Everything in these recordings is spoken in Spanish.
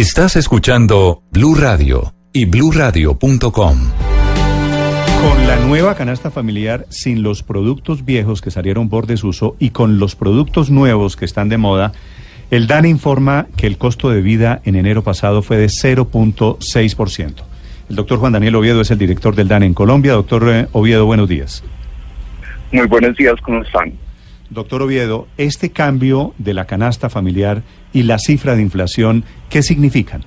Estás escuchando Blue Radio y bluradio.com. Con la nueva canasta familiar, sin los productos viejos que salieron por desuso y con los productos nuevos que están de moda, el DANE informa que el costo de vida en enero pasado fue de 0.6%. El doctor Juan Daniel Oviedo es el director del DANE en Colombia. Doctor eh, Oviedo, buenos días. Muy buenos días, ¿cómo están? Doctor Oviedo, este cambio de la canasta familiar y la cifra de inflación, ¿qué significan?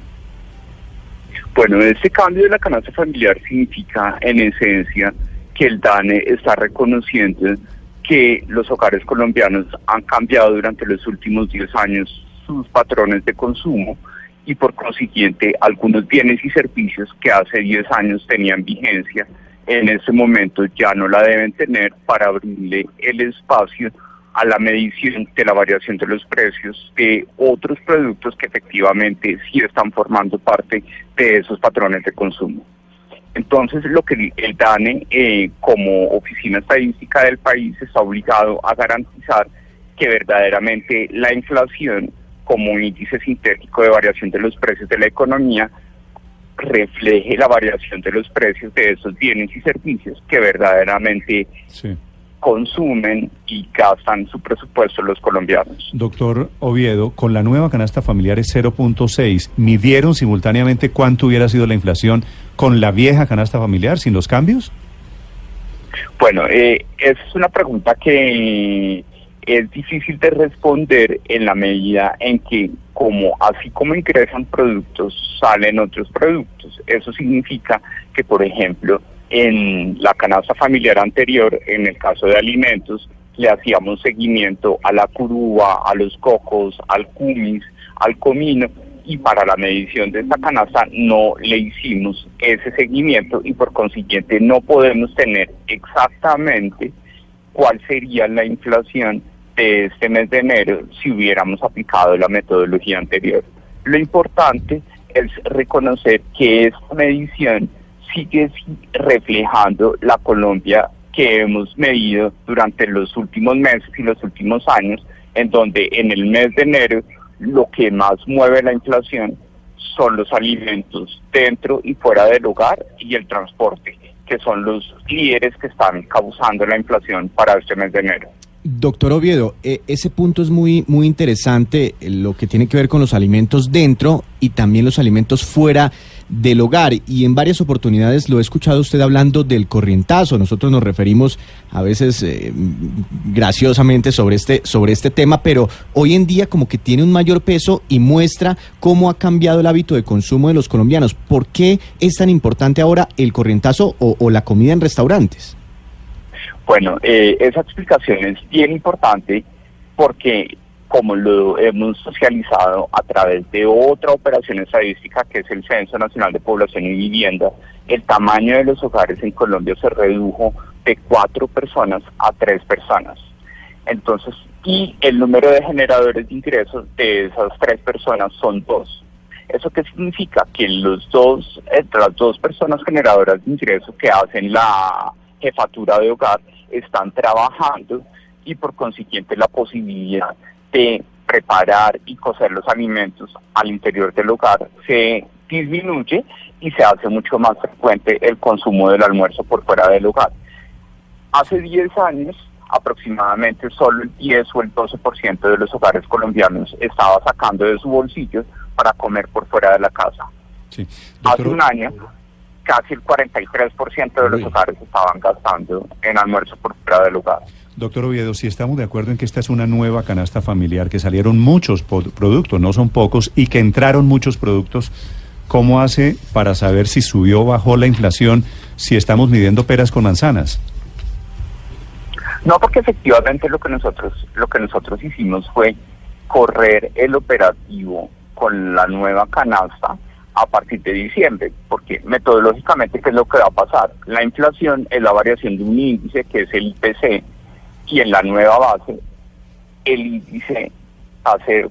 Bueno, este cambio de la canasta familiar significa en esencia que el DANE está reconociendo que los hogares colombianos han cambiado durante los últimos 10 años sus patrones de consumo y por consiguiente algunos bienes y servicios que hace 10 años tenían vigencia, en este momento ya no la deben tener para abrirle el espacio a la medición de la variación de los precios de otros productos que efectivamente sí están formando parte de esos patrones de consumo. Entonces, lo que el DANE, eh, como oficina estadística del país, está obligado a garantizar que verdaderamente la inflación, como índice sintético de variación de los precios de la economía, refleje la variación de los precios de esos bienes y servicios que verdaderamente Sí. consumen y gastan su presupuesto los colombianos. Doctor Oviedo, con la nueva canasta familiar es 0.6. ¿Midieron simultáneamente cuánto hubiera sido la inflación con la vieja canasta familiar sin los cambios? Bueno, eh, es una pregunta que es difícil de responder en la medida en que como así como ingresan productos, salen otros productos. Eso significa que, por ejemplo, en la canasta familiar anterior, en el caso de alimentos, le hacíamos seguimiento a la curúa, a los cocos, al cumis, al comino, y para la medición de esta canasta no le hicimos ese seguimiento y por consiguiente no podemos tener exactamente cuál sería la inflación de este mes de enero si hubiéramos aplicado la metodología anterior. Lo importante es reconocer que esta medición sigue reflejando la Colombia que hemos medido durante los últimos meses y los últimos años, en donde en el mes de enero lo que más mueve la inflación son los alimentos dentro y fuera del hogar y el transporte, que son los líderes que están causando la inflación para este mes de enero. Doctor Oviedo, eh, ese punto es muy, muy interesante, eh, lo que tiene que ver con los alimentos dentro y también los alimentos fuera del hogar. Y en varias oportunidades lo he escuchado usted hablando del corrientazo. Nosotros nos referimos a veces eh, graciosamente sobre este, sobre este tema, pero hoy en día como que tiene un mayor peso y muestra cómo ha cambiado el hábito de consumo de los colombianos. ¿Por qué es tan importante ahora el corrientazo o, o la comida en restaurantes? Bueno, eh, esa explicación es bien importante porque como lo hemos socializado a través de otra operación estadística que es el Censo Nacional de Población y Vivienda, el tamaño de los hogares en Colombia se redujo de cuatro personas a tres personas. Entonces, y el número de generadores de ingresos de esas tres personas son dos. ¿Eso qué significa? Que los dos, entre las dos personas generadoras de ingresos que hacen la jefatura de hogar están trabajando y por consiguiente la posibilidad de preparar y cocer los alimentos al interior del hogar se disminuye y se hace mucho más frecuente el consumo del almuerzo por fuera del hogar. Hace 10 años aproximadamente solo el 10 o el 12% de los hogares colombianos estaba sacando de su bolsillo para comer por fuera de la casa. Sí. Hace un año casi el 43% de los hogares estaban gastando en almuerzo por fuera del hogar. Doctor Oviedo, si estamos de acuerdo en que esta es una nueva canasta familiar, que salieron muchos productos, no son pocos, y que entraron muchos productos, ¿cómo hace para saber si subió o bajó la inflación si estamos midiendo peras con manzanas? No, porque efectivamente lo que nosotros lo que nosotros hicimos fue correr el operativo con la nueva canasta a partir de diciembre, porque metodológicamente, ¿qué es lo que va a pasar? La inflación es la variación de un índice que es el IPC y en la nueva base el índice va a ser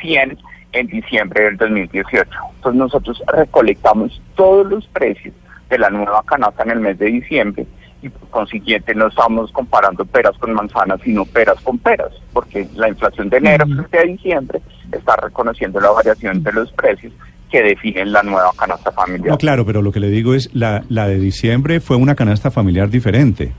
100 en diciembre del 2018. Entonces nosotros recolectamos todos los precios de la nueva canasta en el mes de diciembre y por consiguiente no estamos comparando peras con manzanas, sino peras con peras, porque la inflación de enero frente a diciembre está reconociendo la variación de los precios que definen la nueva canasta familiar. No, claro, pero lo que le digo es, la, la de diciembre fue una canasta familiar diferente.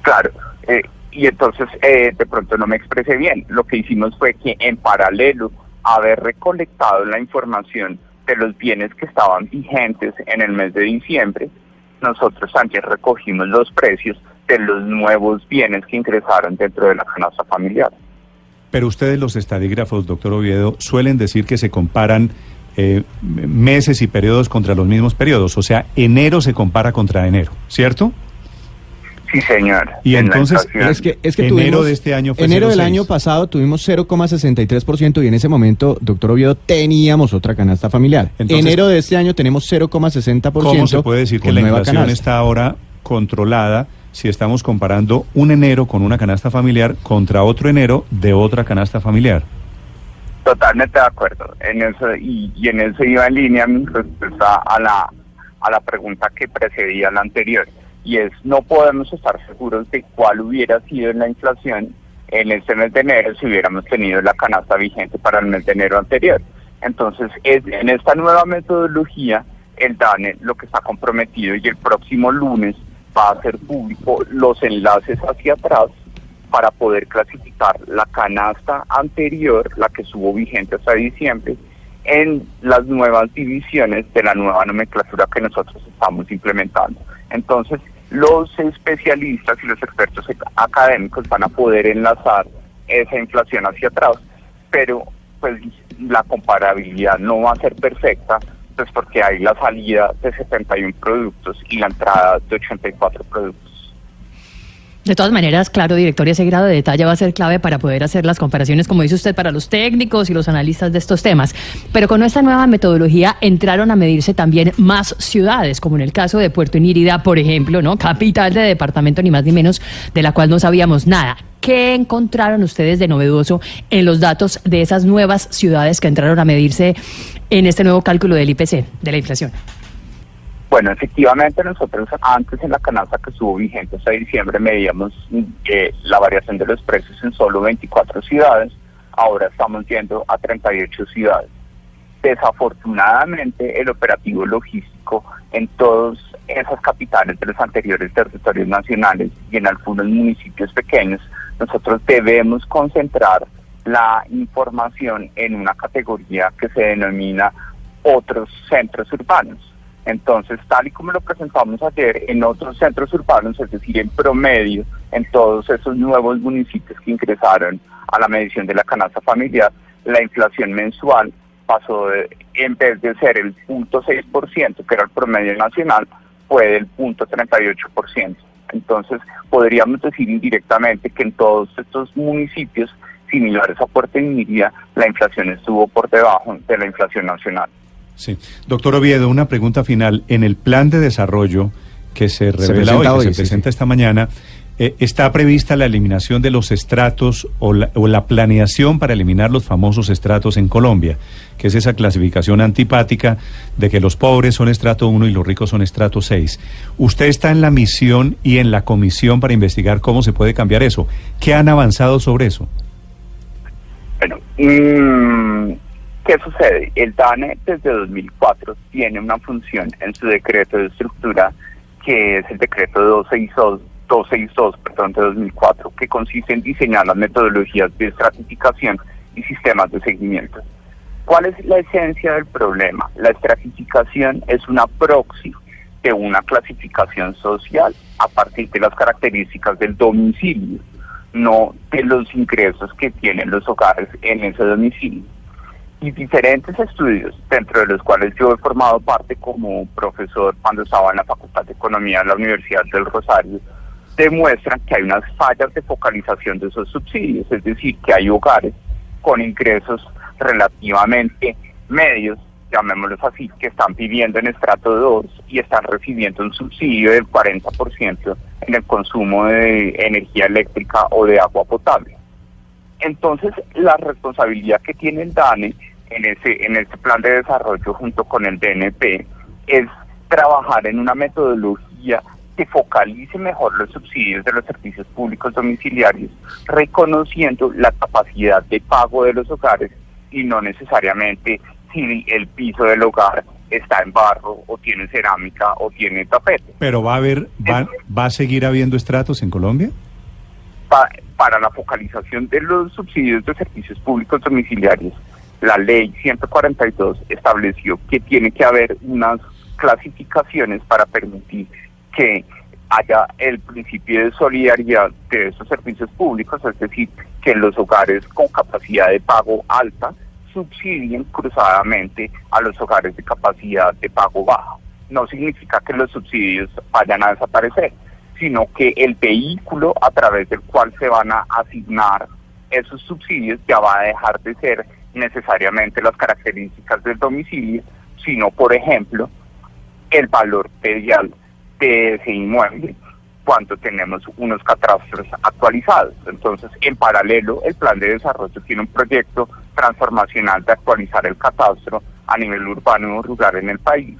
Claro, eh, y entonces eh, de pronto no me expresé bien. Lo que hicimos fue que en paralelo haber recolectado la información de los bienes que estaban vigentes en el mes de diciembre, nosotros también recogimos los precios de los nuevos bienes que ingresaron dentro de la canasta familiar. Pero ustedes los estadígrafos, doctor Oviedo, suelen decir que se comparan eh, meses y periodos contra los mismos periodos, o sea, enero se compara contra enero, ¿cierto? Sí, señor. Y En entonces. Es que, es que enero tuvimos- de este año fue enero del 0,6. año pasado tuvimos 0,63% y en ese momento, doctor Oviedo, teníamos otra canasta familiar. Entonces- enero de este año tenemos 0,60%. ¿Cómo se puede decir que la inflación canasta? está ahora controlada si estamos comparando un enero con una canasta familiar contra otro enero de otra canasta familiar? Totalmente de acuerdo. En eso y, en eso iba en línea mi respuesta a la a la pregunta que precedía la anterior y es no podemos estar seguros de cuál hubiera sido la inflación en este mes de enero si hubiéramos tenido la canasta vigente para el mes de enero anterior. Entonces, es, en esta nueva metodología, el DANE lo que está comprometido y el próximo lunes va a hacer público los enlaces hacia atrás para poder clasificar la canasta anterior, la que estuvo vigente hasta diciembre, en las nuevas divisiones de la nueva nomenclatura que nosotros estamos implementando. Entonces, los especialistas y los expertos académicos van a poder enlazar esa inflación hacia atrás, pero pues la comparabilidad no va a ser perfecta, pues porque hay la salida de 71 productos y la entrada de 84 productos. De todas maneras, claro, director, ese grado de detalle va a ser clave para poder hacer las comparaciones, como dice usted, para los técnicos y los analistas de estos temas. Pero con esta nueva metodología entraron a medirse también más ciudades, como en el caso de Puerto Inírida, por ejemplo, ¿no? Capital de departamento, ni más ni menos, de la cual no sabíamos nada. ¿Qué encontraron ustedes de novedoso en los datos de esas nuevas ciudades que entraron a medirse en este nuevo cálculo del IPC, de la inflación? Bueno, efectivamente nosotros antes en la canasta que estuvo vigente hasta diciembre medíamos eh, la variación de los precios en solo 24 ciudades, ahora estamos yendo a 38 ciudades. Desafortunadamente el operativo logístico en todas esas capitales de los anteriores territorios nacionales y en algunos municipios pequeños, nosotros debemos concentrar la información en una categoría que se denomina otros centros urbanos. Entonces, tal y como lo presentamos ayer, en otros centros urbanos, es decir, en promedio, en todos esos nuevos municipios que ingresaron a la medición de la canasta familiar, la inflación mensual pasó de, en vez de ser el 0.6%, que era el promedio nacional, fue del 0.38%. Entonces, podríamos decir indirectamente que en todos estos municipios similares a Puerto Inírida, la inflación estuvo por debajo de la inflación nacional. Sí. Doctor Oviedo, una pregunta final. En el plan de desarrollo que se revela presenta hoy, que se sí, presenta sí. esta mañana, eh, ¿está prevista la eliminación de los estratos o la, o la planeación para eliminar los famosos estratos en Colombia? Que es esa clasificación antipática de que los pobres son estrato 1 y los ricos son estrato 6. Usted está en la misión y en la comisión para investigar cómo se puede cambiar eso. ¿Qué han avanzado sobre eso? Bueno, mm, ¿qué sucede? El DANE desde 2004 tiene una función en su decreto de estructura que es el decreto 262, 262 perdón, de 2004, que consiste en diseñar las metodologías de estratificación y sistemas de seguimiento. ¿Cuál es la esencia del problema? La estratificación es una proxy de una clasificación social a partir de las características del domicilio, no de los ingresos que tienen los hogares en ese domicilio. Y diferentes estudios, dentro de los cuales yo he formado parte como profesor cuando estaba en la Facultad de Economía de la Universidad del Rosario, demuestran que hay unas fallas de focalización de esos subsidios, es decir, que hay hogares con ingresos relativamente medios, llamémoslos así, que están viviendo en estrato 2 y están recibiendo un subsidio del 40% en el consumo de energía eléctrica o de agua potable. Entonces, la responsabilidad que tiene el DANE en ese, en ese plan de desarrollo junto con el DNP es trabajar en una metodología que focalice mejor los subsidios de los servicios públicos domiciliarios, reconociendo la capacidad de pago de los hogares y no necesariamente si el piso del hogar está en barro o tiene cerámica o tiene tapete. Pero va a haber, va, va a seguir habiendo estratos en Colombia. Pa- para la focalización de los subsidios de servicios públicos domiciliarios, la ley 142 estableció que tiene que haber unas clasificaciones para permitir que haya el principio de solidaridad de esos servicios públicos, es decir, que los hogares con capacidad de pago alta subsidien cruzadamente a los hogares de capacidad de pago baja. No significa que los subsidios vayan a desaparecer, sino que el vehículo a través del cual se van a asignar esos subsidios ya va a dejar de ser necesariamente las características del domicilio, sino, por ejemplo, el valor predial de ese inmueble cuando tenemos unos catastros actualizados. Entonces, en paralelo, el plan de desarrollo tiene un proyecto transformacional de actualizar el catastro a nivel urbano y rural en el país.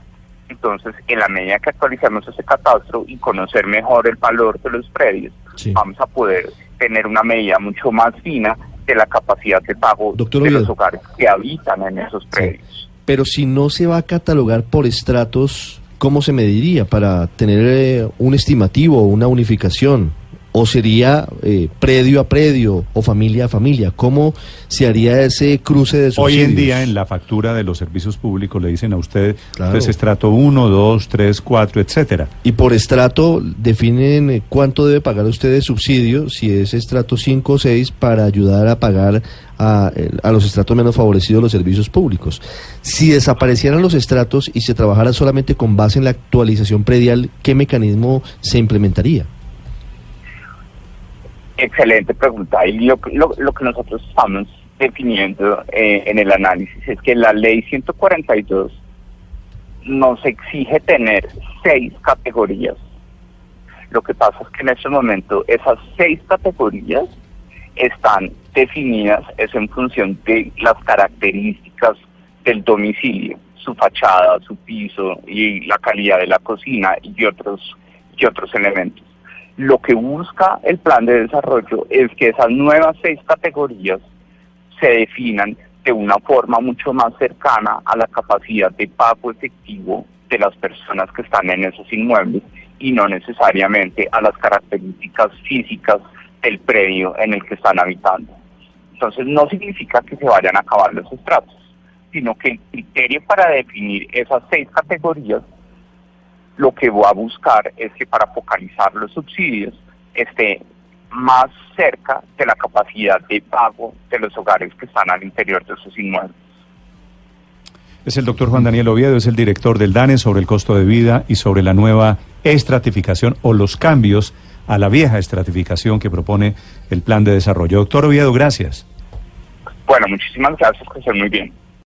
Entonces, en la medida que actualicemos ese catastro y conocer mejor el valor de los predios, Sí. vamos a poder tener una medida mucho más fina de la capacidad de pago Doctor de los hogares que habitan en esos predios. Pero si no se va a catalogar por estratos, ¿cómo se mediría para tener eh, un estimativo, una unificación? ¿O sería eh, predio a predio o familia a familia? ¿Cómo se haría ese cruce de Hoy subsidios? en día en la factura de los servicios públicos le dicen a usted, Claro. estrato 1, 2, 3, 4, etcétera. Y por estrato definen eh, cuánto debe pagar usted de subsidio, si es estrato 5 o 6, para ayudar a pagar a, a los estratos menos favorecidos los servicios públicos. Si desaparecieran los estratos y se trabajara solamente con base en la actualización predial, ¿qué mecanismo se implementaría? Excelente pregunta. Y lo, lo, lo que nosotros estamos definiendo eh, en el análisis es que la ley 142 nos exige tener seis categorías. Lo que pasa es que en este momento esas seis categorías están definidas es en función de las características del domicilio, su fachada, su piso y la calidad de la cocina y otros y otros elementos. Lo que busca el plan de desarrollo es que esas nuevas seis categorías se definan de una forma mucho más cercana a la capacidad de pago efectivo de las personas que están en esos inmuebles y no necesariamente a las características físicas del predio en el que están habitando. Entonces no significa que se vayan a acabar los estratos, sino que el criterio para definir esas seis categorías lo que va a buscar es que para focalizar los subsidios esté más cerca de la capacidad de pago de los hogares que están al interior de esos inmuebles. Es el doctor Juan Daniel Oviedo, es el director del DANE sobre el costo de vida y sobre la nueva estratificación o los cambios a la vieja estratificación que propone el plan de desarrollo. Doctor Oviedo, gracias. Bueno, muchísimas gracias, que estén muy bien.